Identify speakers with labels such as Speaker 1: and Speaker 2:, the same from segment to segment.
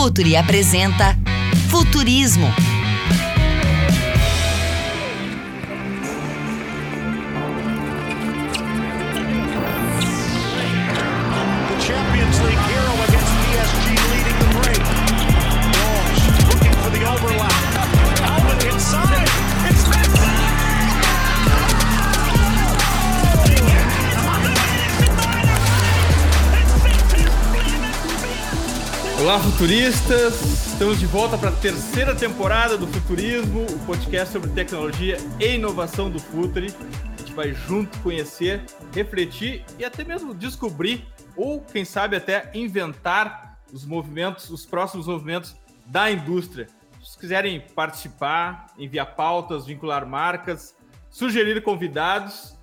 Speaker 1: Futuri apresenta Futurismo.
Speaker 2: Olá, futuristas! Estamos de volta para a terceira temporada do Futurismo, o podcast sobre tecnologia e inovação do Futuri. A gente vai junto conhecer, refletir e até mesmo descobrir, ou quem sabe até inventar os movimentos, os próximos movimentos da indústria. Se quiserem participar, enviar pautas, vincular marcas, sugerir convidados,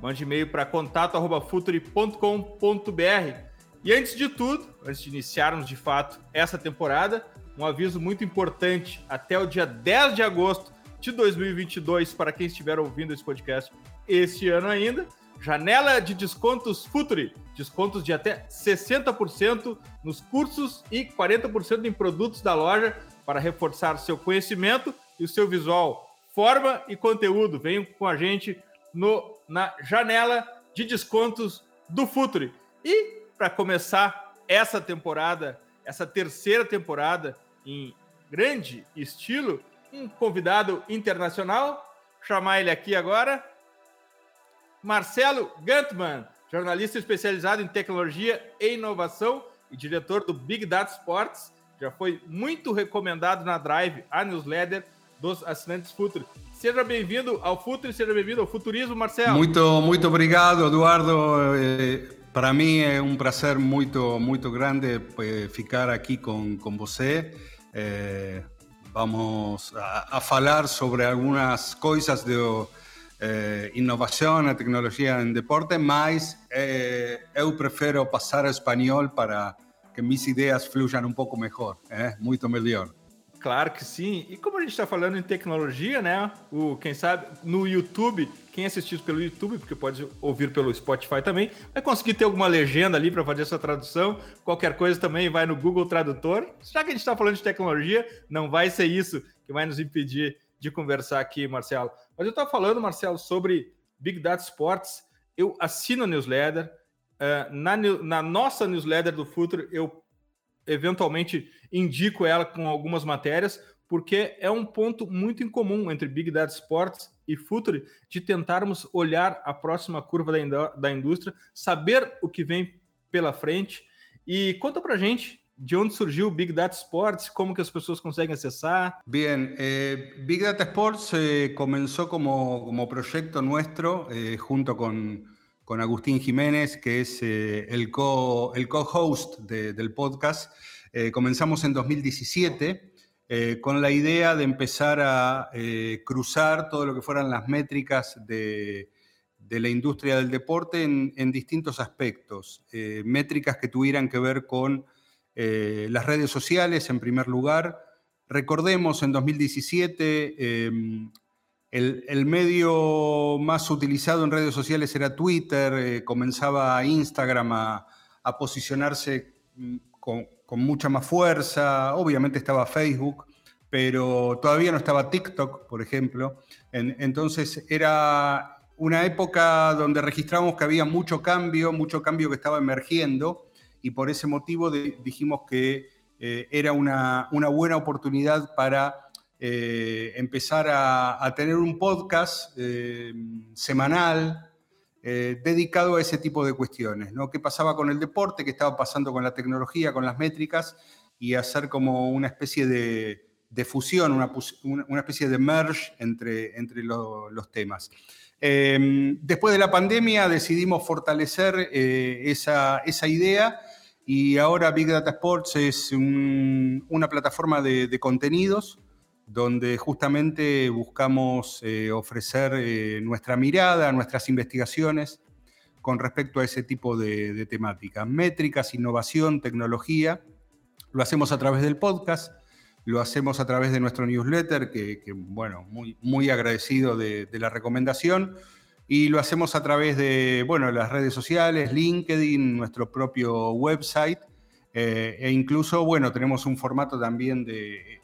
Speaker 2: mande e-mail para contato.futuri.com.br. E antes de tudo, antes de iniciarmos de fato essa temporada, um aviso muito importante: até o dia 10 de agosto de 2022, para quem estiver ouvindo esse podcast este ano ainda, janela de descontos Futuri, descontos de até 60% nos cursos e 40% em produtos da loja para reforçar seu conhecimento e o seu visual, forma e conteúdo. Venham com a gente no, na janela de descontos do Futuri. E para começar essa temporada, essa terceira temporada em grande estilo, um convidado internacional. Chamar ele aqui agora. Marcelo Gantman, jornalista especializado em tecnologia e inovação e diretor do Big Data Sports. Já foi muito recomendado na Drive, a newsletter dos assinantes Futuri. Seja bem-vindo ao Futuri, seja bem-vindo ao Futurismo, Marcelo.
Speaker 3: Muito, muito obrigado, Eduardo. Para mim é um prazer muito, muito grande eh, ficar aqui com, com você. Eh, vamos a, falar sobre algumas coisas de eh, inovação e tecnologia em deporte, mas eu prefiro passar ao espanhol para que minhas ideias flujam um pouco melhor, muito melhor.
Speaker 2: Claro que sim. E como a gente está falando em tecnologia, né? O, quem sabe, no YouTube, quem assistir pelo YouTube, porque pode ouvir pelo Spotify também, vai conseguir ter alguma legenda ali para fazer essa tradução. Qualquer coisa também vai no Google Tradutor. Já que a gente está falando de tecnologia, não vai ser isso que vai nos impedir de conversar aqui, Marcelo. Mas eu estava falando, Marcelo, sobre Big Data Sports. Eu assino a newsletter. Uh, na, na nossa newsletter do Futuro, eu eventualmente indico ela com algumas matérias, porque é um ponto muito incomum entre Big Data Sports e Futuri de tentarmos olhar a próxima curva da, da indústria, saber o que vem pela frente. E conta pra gente de onde surgiu o Big Data Sports, como que as pessoas conseguem acessar.
Speaker 3: Bien, eh, Big Data Sports eh, como, como proyecto nuestro eh, junto con, con Agustín Jiménez, que es eh, el co-host el co de, del podcast. Eh, comenzamos en 2017 eh, con la idea de empezar a cruzar todo lo que fueran las métricas de, la industria del deporte en, en distintos aspectos. métricas que tuvieran que ver con las redes sociales, en primer lugar. Recordemos, en 2017 em, el, medio más utilizado en redes sociales era Twitter, comenzaba Instagram a, posicionarse mm, con, mucha más fuerza. Obviamente estaba Facebook, pero todavía no estaba TikTok, por ejemplo. En, entonces era una época donde registramos que había mucho cambio, mucho cambio que estaba emergiendo y por ese motivo dijimos que eh, era una, buena oportunidad para eh, empezar a, a, tener un podcast eh, semanal eh, dedicado a ese tipo de cuestiones, ¿no? ¿Qué pasaba con el deporte? ¿Qué estaba pasando con la tecnología, con las métricas? Y hacer como una especie de, de fusión, una, una, especie de merge entre, entre lo, los temas. Eh, después de la pandemia decidimos fortalecer eh, esa, esa, idea y ahora Big Data Sports es un, una plataforma de, de contenidos donde justamente buscamos eh, ofrecer eh, nuestra mirada, nuestras investigaciones con respecto a ese tipo de, de temáticas. Métricas, innovación, tecnología. Lo hacemos a través del podcast, lo hacemos a través de nuestro newsletter, que, bueno, muy, muy agradecido de, de, la recomendación, y lo hacemos a través de, bueno, las redes sociales, LinkedIn, nuestro propio website, Eh, e incluso, bueno, tenemos un formato también de,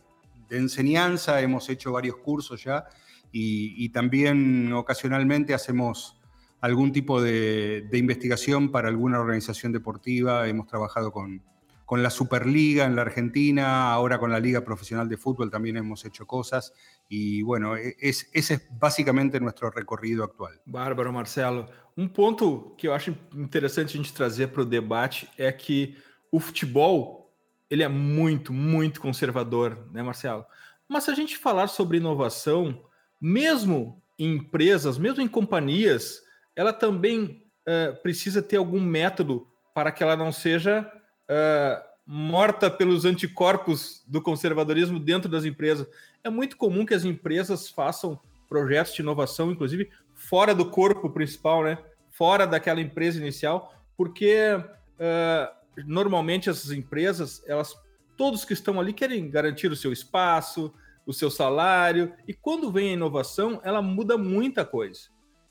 Speaker 3: enseñanza, hemos hecho varios cursos ya y, también ocasionalmente hacemos algún tipo de, investigación para alguna organización deportiva. Hemos trabajado con, con la Superliga en la Argentina, ahora con la Liga Profesional de Fútbol también hemos hecho cosas y bueno, e, es, ese es básicamente nuestro recorrido actual.
Speaker 2: Bárbaro, Marcelo. Um ponto que eu acho interessante a gente trazer para o debate é que o futebol ele é muito, muito conservador, né, Marcelo? Mas se a gente falar sobre inovação, mesmo em empresas, mesmo em companhias, ela também uh, precisa ter algum método para que ela não seja uh, morta pelos anticorpos do conservadorismo dentro das empresas. É muito comum que as empresas façam projetos de inovação, inclusive fora do corpo principal, né? Fora daquela empresa inicial, porque uh, normalmente essas empresas, elas, todos que estão ali querem garantir o seu espaço, o seu salário, e quando vem a inovação, ela muda muita coisa.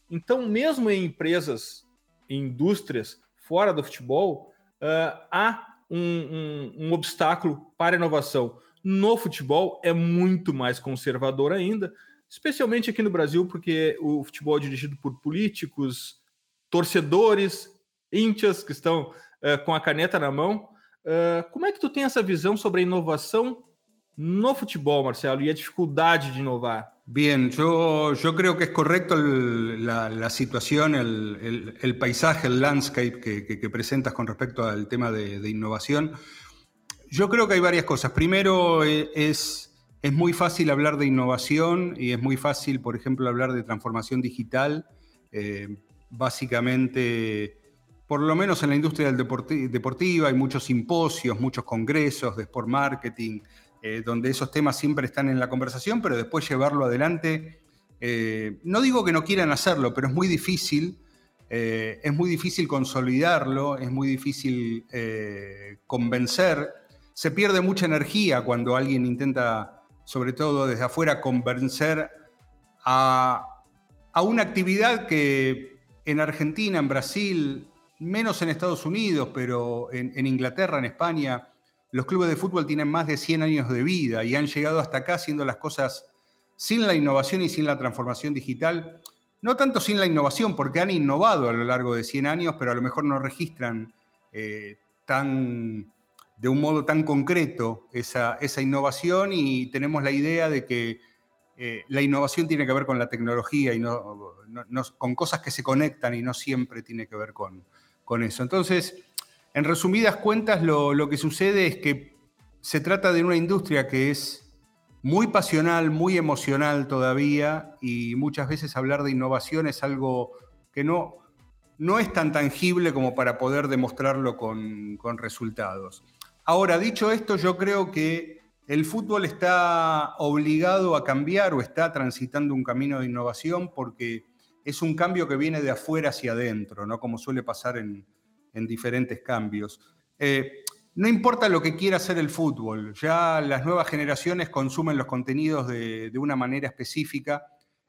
Speaker 2: Então, mesmo em empresas, em indústrias fora do futebol, uh, há um, um, um obstáculo para a inovação. No futebol é muito mais conservador ainda, especialmente aqui no Brasil, porque o futebol é dirigido por políticos, torcedores, íntias que estão uh, com a caneta na mão. Uh, como é que tu tem essa visão sobre a inovação no futebol, Marcelo, y la dificultad de innovar?
Speaker 3: Bien, yo, yo creo que es correcto la, situación, el, paisaje, el landscape que, presentas con respecto al tema de, innovación. Yo creo que hay varias cosas. Primero, eh, es, es muy fácil hablar de innovación y es muy fácil, por ejemplo, hablar de transformación digital. Eh, básicamente, por lo menos en la industria del deportiva, hay muchos simposios, muchos congresos de sport marketing, eh, donde esos temas siempre están en la conversación, pero después llevarlo adelante, eh, no digo que no quieran hacerlo, pero es muy difícil, eh, es muy difícil consolidarlo, es muy difícil convencer, se pierde mucha energía cuando alguien intenta, sobre todo desde afuera, convencer a, una actividad que en Argentina, en Brasil, menos en Estados Unidos, pero en Inglaterra, en España, los clubes de fútbol tienen más de 100 años de vida y han llegado hasta acá haciendo las cosas sin la innovación y sin la transformación digital. No tanto sin la innovación, porque han innovado a lo largo de 100 años, pero a lo mejor no registran eh, tan, de un modo tan concreto esa, innovación y tenemos la idea de que eh, la innovación tiene que ver con la tecnología y no, con cosas que se conectan y no siempre tiene que ver con, con eso. Entonces, en resumidas cuentas, lo, que sucede es que se trata de una industria que es muy pasional, muy emocional todavía, y muchas veces hablar de innovación es algo que no, no es tan tangible como para poder demostrarlo con, con resultados. Ahora, dicho esto, yo creo que el fútbol está obligado a cambiar o está transitando un camino de innovación porque es un cambio que viene de afuera hacia adentro, ¿no? Como suele pasar en, en diferentes cambios. Eh, no importa lo que quiera hacer el fútbol, ya las nuevas generaciones consumen los contenidos de, una manera específica.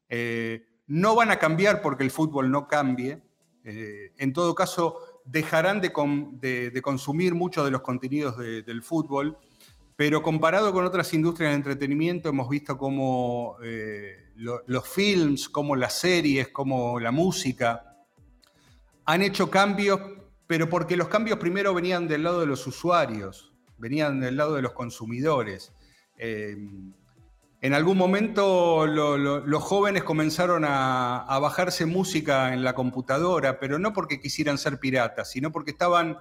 Speaker 3: Eh, no van a cambiar porque el fútbol no cambie. Eh, en todo caso, dejarán de, consumir muchos de los contenidos del fútbol, pero comparado con otras industrias de entretenimiento, hemos visto cómo los films, como las series, como la música, han hecho cambios pero porque los cambios primero venían del lado de los usuarios, venían del lado de los consumidores. Eh, en algún momento los jóvenes comenzaron a, a, bajarse música en la computadora, pero no porque quisieran ser piratas, sino porque estaban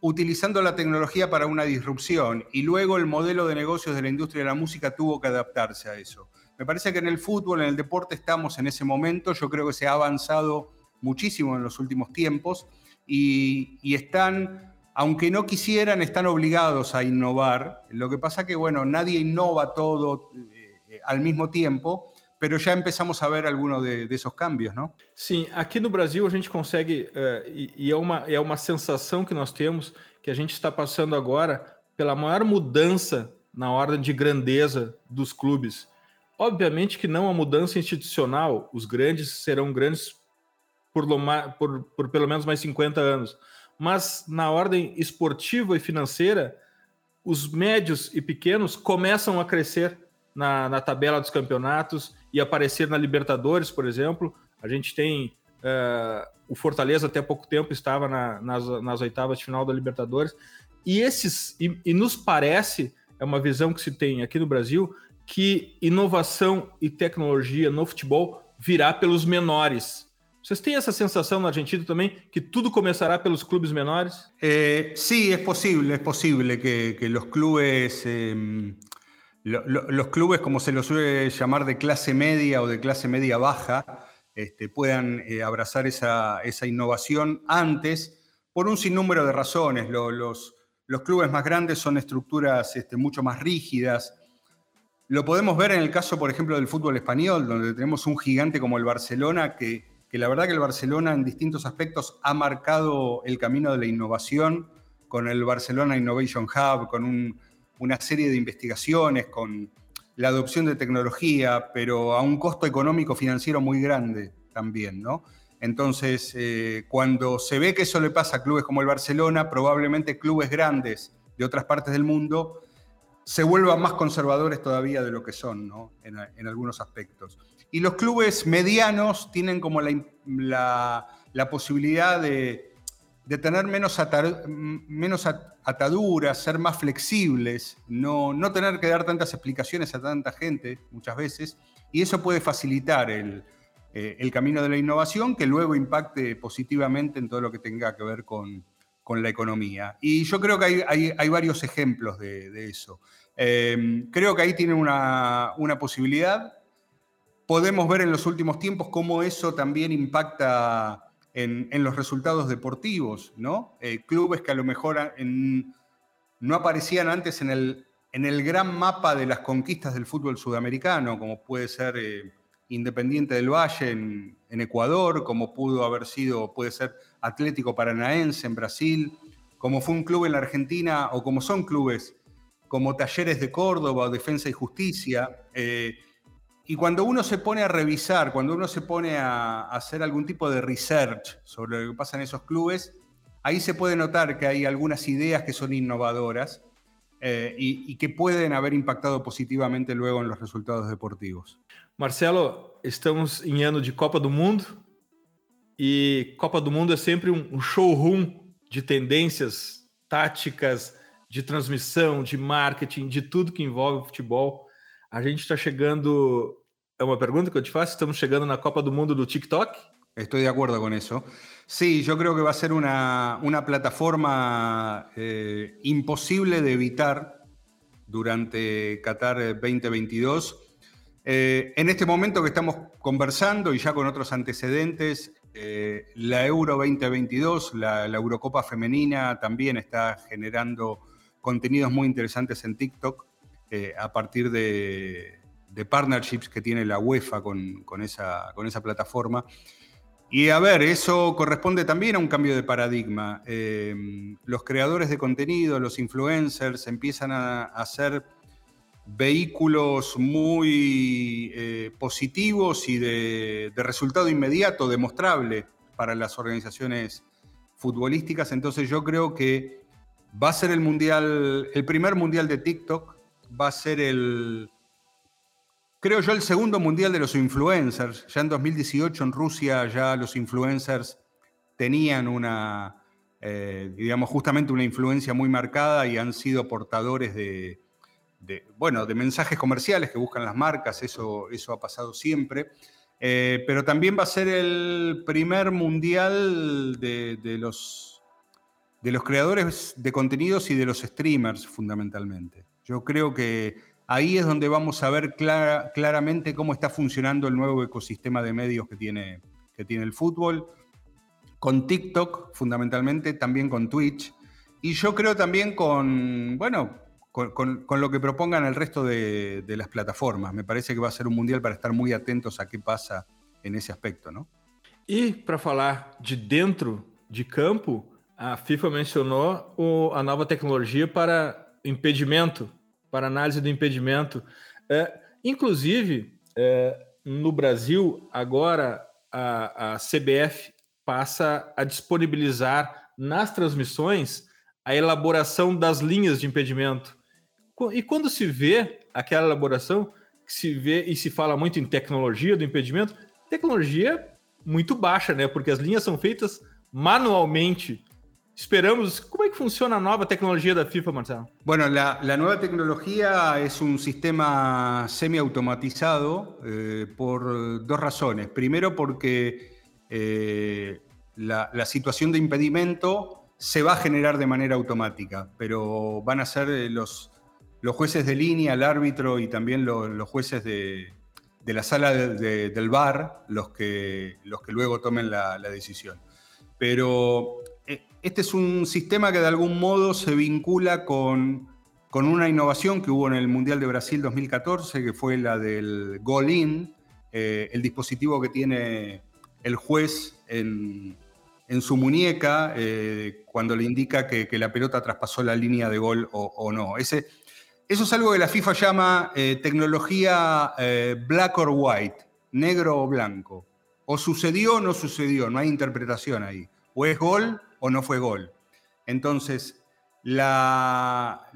Speaker 3: utilizando la tecnología para una disrupción y luego el modelo de negocios de la industria de la música tuvo que adaptarse a eso. Me parece que en el fútbol, en el deporte estamos en ese momento, yo creo que se ha avanzado muchísimo en los últimos tiempos y, están, aunque no quisieran, están obligados a innovar. Lo que pasa que, bueno, nadie innova todo eh, al mismo tiempo, pero já empezamos a ver alguns de, desses cambios, não?
Speaker 2: Sim, aqui no Brasil a gente consegue, uh, e, e, é, uma, é uma sensação que nós temos, que a gente está passando agora pela maior mudança na ordem de grandeza dos clubes. Obviamente que não a mudança institucional, os grandes serão grandes por, por, por pelo menos mais 50 anos. mas na ordem esportiva e financeira, os médios e pequenos começam a crescer na, na tabela dos campeonatos e aparecer na Libertadores, por exemplo. A gente tem uh, o Fortaleza até pouco tempo estava na, nas, nas oitavas de final da Libertadores. E esses e, e nos parece, é uma visão que se tem aqui no Brasil, que inovação e tecnologia no futebol virá pelos menores. ¿Ustedes tienen esa sensación en Argentina también, que todo comenzará pelos clubes menores?
Speaker 3: Eh, sí, es posible, es posible que, los clubes, em, los clubes, como se los suele llamar, de clase media o de clase media baja, este, puedan eh, abrazar esa, innovación antes, por un sinnúmero de razones. Los, los, clubes más grandes son estructuras este, mucho más rígidas. Lo podemos ver en el caso, por ejemplo, del fútbol español, donde tenemos un gigante como el Barcelona que que la verdad que el Barcelona en distintos aspectos ha marcado el camino de la innovación con el Barcelona Innovation Hub, con una serie de investigaciones, con la adopción de tecnología, pero a un costo económico financiero muy grande también, ¿no? Entonces, eh, cuando se ve que eso le pasa a clubes como el Barcelona, probablemente clubes grandes de otras partes del mundo se vuelvan más conservadores todavía de lo que son, ¿no? en algunos aspectos. Y los clubes medianos tienen como la, posibilidad de, tener menos, menos ataduras, ser más flexibles, no, no tener que dar tantas explicaciones a tanta gente muchas veces, y eso puede facilitar el, eh, camino de la innovación que luego impacte positivamente en todo lo que tenga que ver con, la economía. Y yo creo que hay, varios ejemplos de, eso. Eh, creo que ahí tienen una, una posibilidad podemos ver en los últimos tiempos cómo eso también impacta en, los resultados deportivos, ¿no? Eh, clubes que a lo mejor no aparecían antes en el, en el gran mapa de las conquistas del fútbol sudamericano, como puede ser eh, Independiente del Valle en, Ecuador, como pudo haber sido, puede ser Atlético Paranaense en Brasil, como fue un club en la Argentina, o como son clubes como Talleres de Córdoba o Defensa y Justicia. Eh, y cuando uno se pone a revisar, cuando uno se pone a, hacer algún tipo de research sobre lo que pasa en esos clubes, ahí se puede notar que hay algunas ideas que son innovadoras eh, y, que pueden haber impactado positivamente luego en los resultados deportivos.
Speaker 2: Marcelo, estamos en año de Copa do Mundo y Copa do Mundo es siempre un showroom de tendencias táticas, de transmissão, de marketing, de tudo que envolve futebol. A gente está chegando Es una pregunta que te faço. Estamos llegando la Copa del Mundo do TikTok?
Speaker 3: Estoy de acuerdo con eso. Sí, yo creo que va a ser una, plataforma eh, de evitar durante Qatar 2022. Eh, en este momento que estamos conversando y ya con otros antecedentes, eh, la Euro 2022, la, Eurocopa femenina, también está generando contenidos muy interesantes en TikTok a partir de, partnerships que tiene la UEFA con, esa, con esa plataforma. Y a ver, eso corresponde también a un cambio de paradigma. Eh, los creadores de contenido, los influencers, empiezan a, hacer vehículos muy eh, positivos y de, resultado inmediato, demostrable para las organizaciones futbolísticas. Entonces yo creo que va a ser el mundial, el primer mundial de TikTok, va a ser el, creo yo, el segundo mundial de los influencers. Ya en 2018 en Rusia ya los influencers tenían una, eh, digamos, justamente una influencia muy marcada y han sido portadores de, bueno, de mensajes comerciales que buscan las marcas, eso, eso ha pasado siempre. Eh, pero también va a ser el primer mundial de, los, de los creadores de contenidos y de los streamers, fundamentalmente. Yo creo que ahí es donde vamos a ver claramente cómo está funcionando el nuevo ecosistema de medios que tiene, que tiene el fútbol, con TikTok fundamentalmente, también con Twitch, y yo creo también con, bueno, con, lo que propongan el resto de, las plataformas. Me parece que va a ser un mundial para estar muy atentos a qué pasa en ese aspecto, ¿no?
Speaker 2: Y para falar de dentro de campo, a FIFA mencionó a nueva tecnología para impedimento para análise do impedimento. É, inclusive, é, no Brasil, agora a, a CBF passa a disponibilizar nas transmissões a elaboração das linhas de impedimento. E quando se vê aquela elaboração, se vê e se fala muito em tecnologia do impedimento, tecnologia muito baixa, né? Porque as linhas são feitas manualmente. Esperamos. ¿Cómo es que funciona la nueva tecnología de FIFA, Marcelo?
Speaker 3: Bueno, la, nueva tecnología es un sistema semiautomatizado eh, por dos razones. Primero, porque eh, la, situación de impedimento se va a generar de manera automática, pero van a ser eh, los, los jueces de línea, el árbitro y también los, jueces de, la sala del VAR los que, los que luego tomen la, decisión. Pero este es un sistema que de algún modo se vincula con, con una innovación que hubo en el Mundial de Brasil 2014, que fue la del Goal-In, eh, el dispositivo que tiene el juez en, su muñeca eh, cuando le indica que, la pelota traspasó la línea de gol o, no. Ese, eso es algo que la FIFA llama eh, tecnología black or white, negro o blanco. O sucedió o no sucedió, no hay interpretación ahí. O es gol o no fue gol. Entonces, la,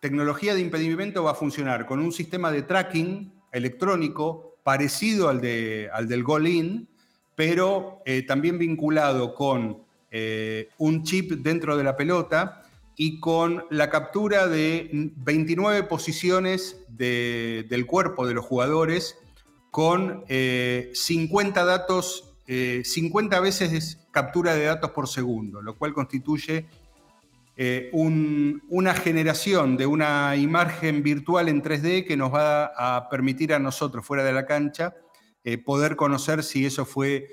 Speaker 3: tecnología de impedimento va a funcionar con un sistema de tracking electrónico parecido al, de, al del goal-in, pero eh, también vinculado con eh, un chip dentro de la pelota y con la captura de 29 posiciones del cuerpo de los jugadores con 50 eh, datos 50 eh, veces captura de datos por segundo, lo cual constituye eh, una generación de una imagen virtual en 3D que nos va a permitir a nosotros, fuera de la cancha, poder conocer si eso fue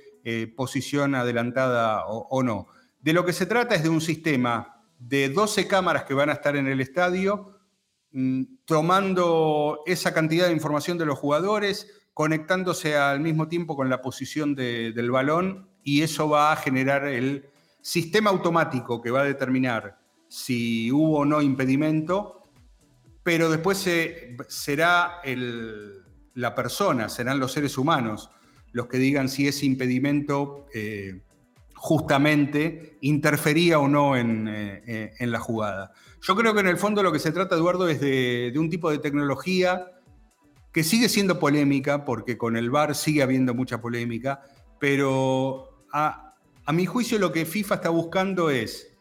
Speaker 3: posición adelantada o, no. De lo que se trata es de un sistema de 12 cámaras que van a estar en el estadio, mm, tomando esa cantidad de información de los jugadores, conectándose al mismo tiempo con la posición del balón y eso va a generar el sistema automático que va a determinar si hubo o no impedimento, pero después será la persona, serán los seres humanos los que digan si ese impedimento eh, justamente interfería o no eh, en, la jugada. Yo creo que en el fondo lo que se trata, Eduardo, es de un tipo de tecnología que sigue siendo polémica, porque con el VAR sigue habiendo mucha polémica, pero a, mi juicio lo que FIFA está buscando es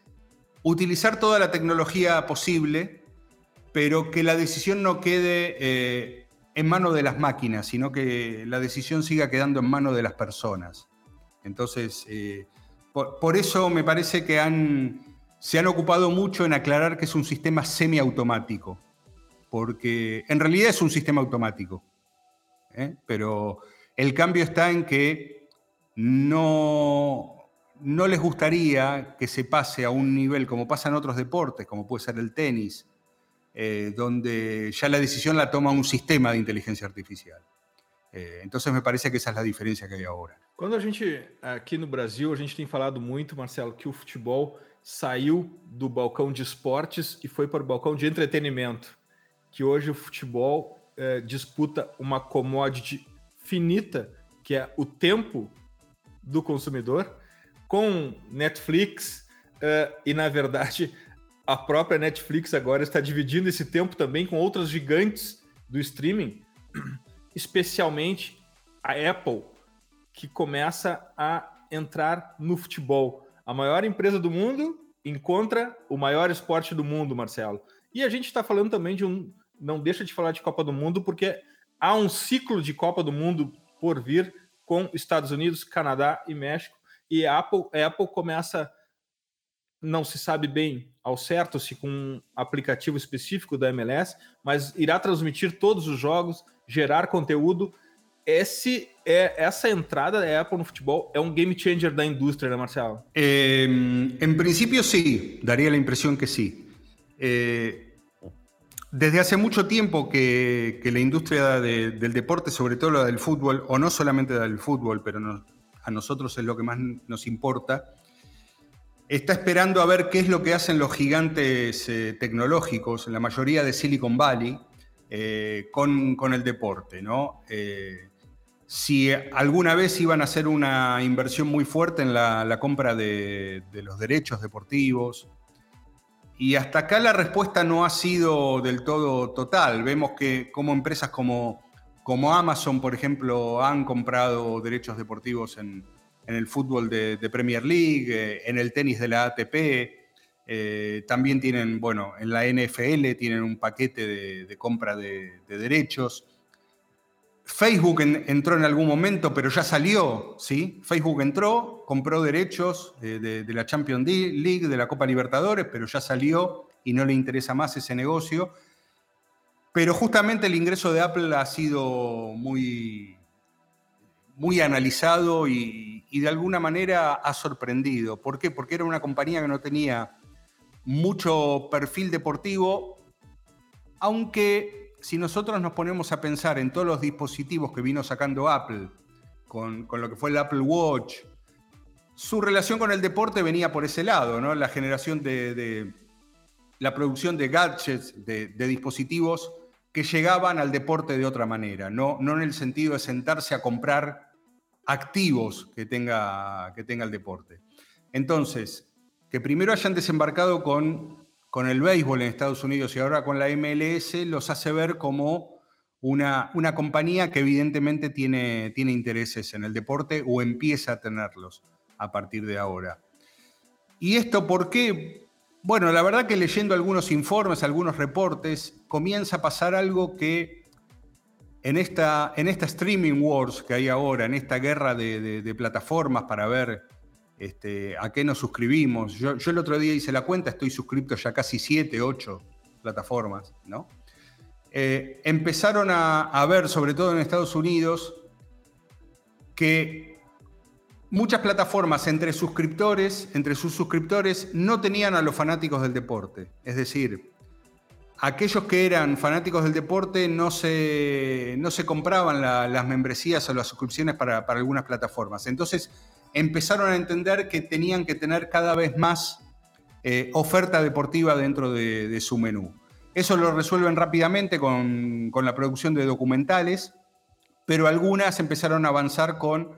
Speaker 3: utilizar toda la tecnología posible, pero que la decisión no quede eh, en manos de las máquinas, sino que la decisión siga quedando en manos de las personas. Entonces, eh, por, eso me parece que se han ocupado mucho en aclarar que es un sistema semiautomático porque en realidad es un sistema automático, ¿eh? pero el cambio está en que no, no les gustaría que se pase a un nivel como pasa en otros deportes, como puede ser el tenis, eh, donde ya la decisión la toma un sistema de inteligencia artificial. Eh, entonces me parece que esa es la diferencia que hay ahora.
Speaker 2: Cuando a gente, aqui no Brasil, a gente tem falado muito, Marcelo, que o futebol saiu do balcão de esportes e foi para o balcão de entretenimento. que hoje o futebol é, disputa uma commodity finita, que é o tempo do consumidor, com Netflix, é, e na verdade a própria Netflix agora está dividindo esse tempo também com outras gigantes do streaming, especialmente a Apple, que começa a entrar no futebol. A maior empresa do mundo encontra o maior esporte do mundo, Marcelo. E a gente está falando também de um, não deixa de falar de Copa do Mundo, porque há um ciclo de Copa do Mundo por vir com Estados Unidos, Canadá e México. E a Apple, a Apple começa, não se sabe bem ao certo se com um aplicativo específico da MLS, mas irá transmitir todos os jogos, gerar conteúdo. Esse é, essa entrada da Apple no futebol é um game changer da indústria, né, Marcelo?
Speaker 3: Eh, em princípio, sim. Daria a impressão que sim. Eh, Desde hace mucho tiempo que, la industria del deporte, sobre todo la del fútbol, o no solamente la del fútbol, pero a nosotros es lo que más nos importa, está esperando a ver qué es lo que hacen los gigantes eh, tecnológicos, la mayoría de Silicon Valley, eh, con, el deporte. ¿no? Eh, si alguna vez iban a hacer una inversión muy fuerte en la, compra de, los derechos deportivos. Y hasta acá la respuesta no ha sido del todo total. Vemos que como empresas como, Amazon, por ejemplo, han comprado derechos deportivos en, el fútbol de, Premier League, eh, en el tenis de la ATP. Eh, también tienen, bueno, en la NFL tienen un paquete de, compra de derechos. Facebook entró en algún momento, pero ya salió, ¿sí? Facebook entró, compró derechos de, la Champions League, de la Copa Libertadores, pero ya salió y no le interesa más ese negocio. Pero justamente el ingreso de Apple ha sido muy, muy analizado y, y, de alguna manera ha sorprendido. ¿Por qué? Porque era una compañía que no tenía mucho perfil deportivo, aunque si nosotros nos ponemos a pensar en todos los dispositivos que vino sacando Apple, con, lo que fue el Apple Watch, su relación con el deporte venía por ese lado, ¿no? La generación de, la producción de gadgets, de, dispositivos que llegaban al deporte de otra manera, no, no en el sentido de sentarse a comprar activos que tenga, que tenga el deporte. Entonces, que primero hayan desembarcado con con el béisbol en Estados Unidos y ahora con la MLS los hace ver como una, una compañía que evidentemente tiene, tiene intereses en el deporte o empieza a tenerlos a partir de ahora. ¿Y esto por qué? Bueno, la verdad que leyendo algunos informes, algunos reportes, comienza a pasar algo que en esta, en esta streaming wars que hay ahora, en esta guerra de, de plataformas para ver este, a qué nos suscribimos. Yo, el otro día hice la cuenta, estoy suscrito ya casi 7, 8 plataformas, ¿no? Eh, empezaron a, ver, sobre todo en Estados Unidos, que muchas plataformas entre suscriptores, entre sus suscriptores, no tenían a los fanáticos del deporte. Es decir, aquellos que eran fanáticos del deporte no se, no se compraban las membresías o las suscripciones para algunas plataformas. Entonces, empezaron a entender que tenían que tener cada vez más eh, oferta deportiva dentro de, su menú. Eso lo resuelven rápidamente con, la producción de documentales, pero algunas empezaron a avanzar con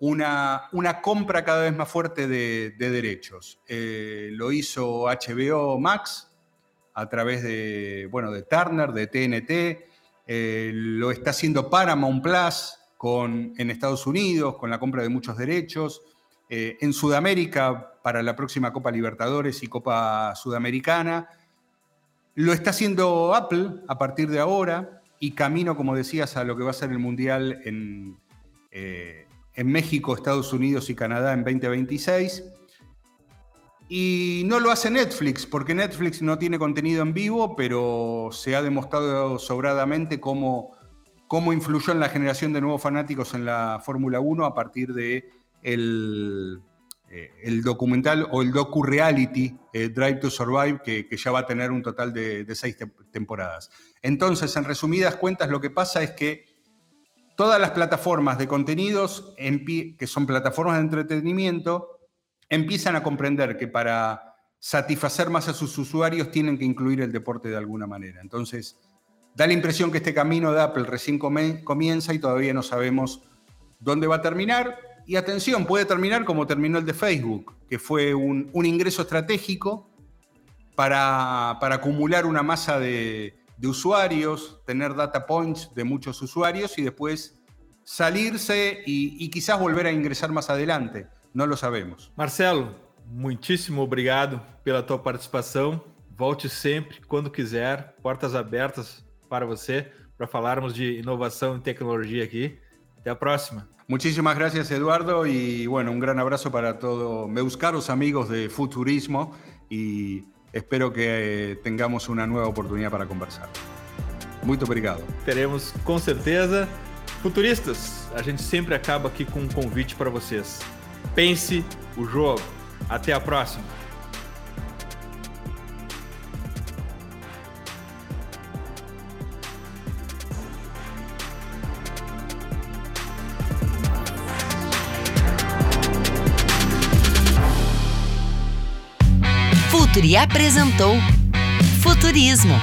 Speaker 3: una, una compra cada vez más fuerte de, derechos. Eh, lo hizo HBO Max a través de, bueno, de Turner, de TNT, eh, lo está haciendo Paramount Plus, en Estados Unidos, con la compra de muchos derechos, eh, en Sudamérica para la próxima Copa Libertadores y Copa Sudamericana. Lo está haciendo Apple a partir de ahora y camino, como decías, a lo que va a ser el Mundial en, eh, en México, Estados Unidos y Canadá en 2026. Y no lo hace Netflix, porque Netflix no tiene contenido en vivo, pero se ha demostrado sobradamente cómo cómo influyó en la generación de nuevos fanáticos en la Fórmula 1 a partir de eh, el documental o el docu-reality eh, Drive to Survive, que, ya va a tener un total de, seis temporadas. Entonces, en resumidas cuentas, lo que pasa es que todas las plataformas de contenidos, que son plataformas de entretenimiento, empiezan a comprender que para satisfacer más a sus usuarios tienen que incluir el deporte de alguna manera. Entonces, Da la impresión que este camino de Apple recién comienza y todavía no sabemos dónde va a terminar. Y atención, puede terminar como terminó el de Facebook, que fue un, ingreso estratégico para, acumular una masa de, usuarios, tener data points de muchos usuarios y después salirse y, quizás volver a ingresar más adelante. No lo sabemos.
Speaker 2: Marcelo, muchísimo obrigado pela tua participação. Volte sempre, quando quiser, portas abertas para você para falarmos de inovação e tecnologia aqui. Até a próxima.
Speaker 3: Muchísimas gracias, Eduardo, y bueno, un gran abrazo para todos meus caros amigos de Futurismo y espero que tengamos una nueva oportunidad para conversar. Muito obrigado.
Speaker 2: Teremos com certeza. Futuristas, a gente sempre acaba aqui com um convite para vocês. Pense o jogo. Até a próxima.
Speaker 1: Futuri apresentou Futurismo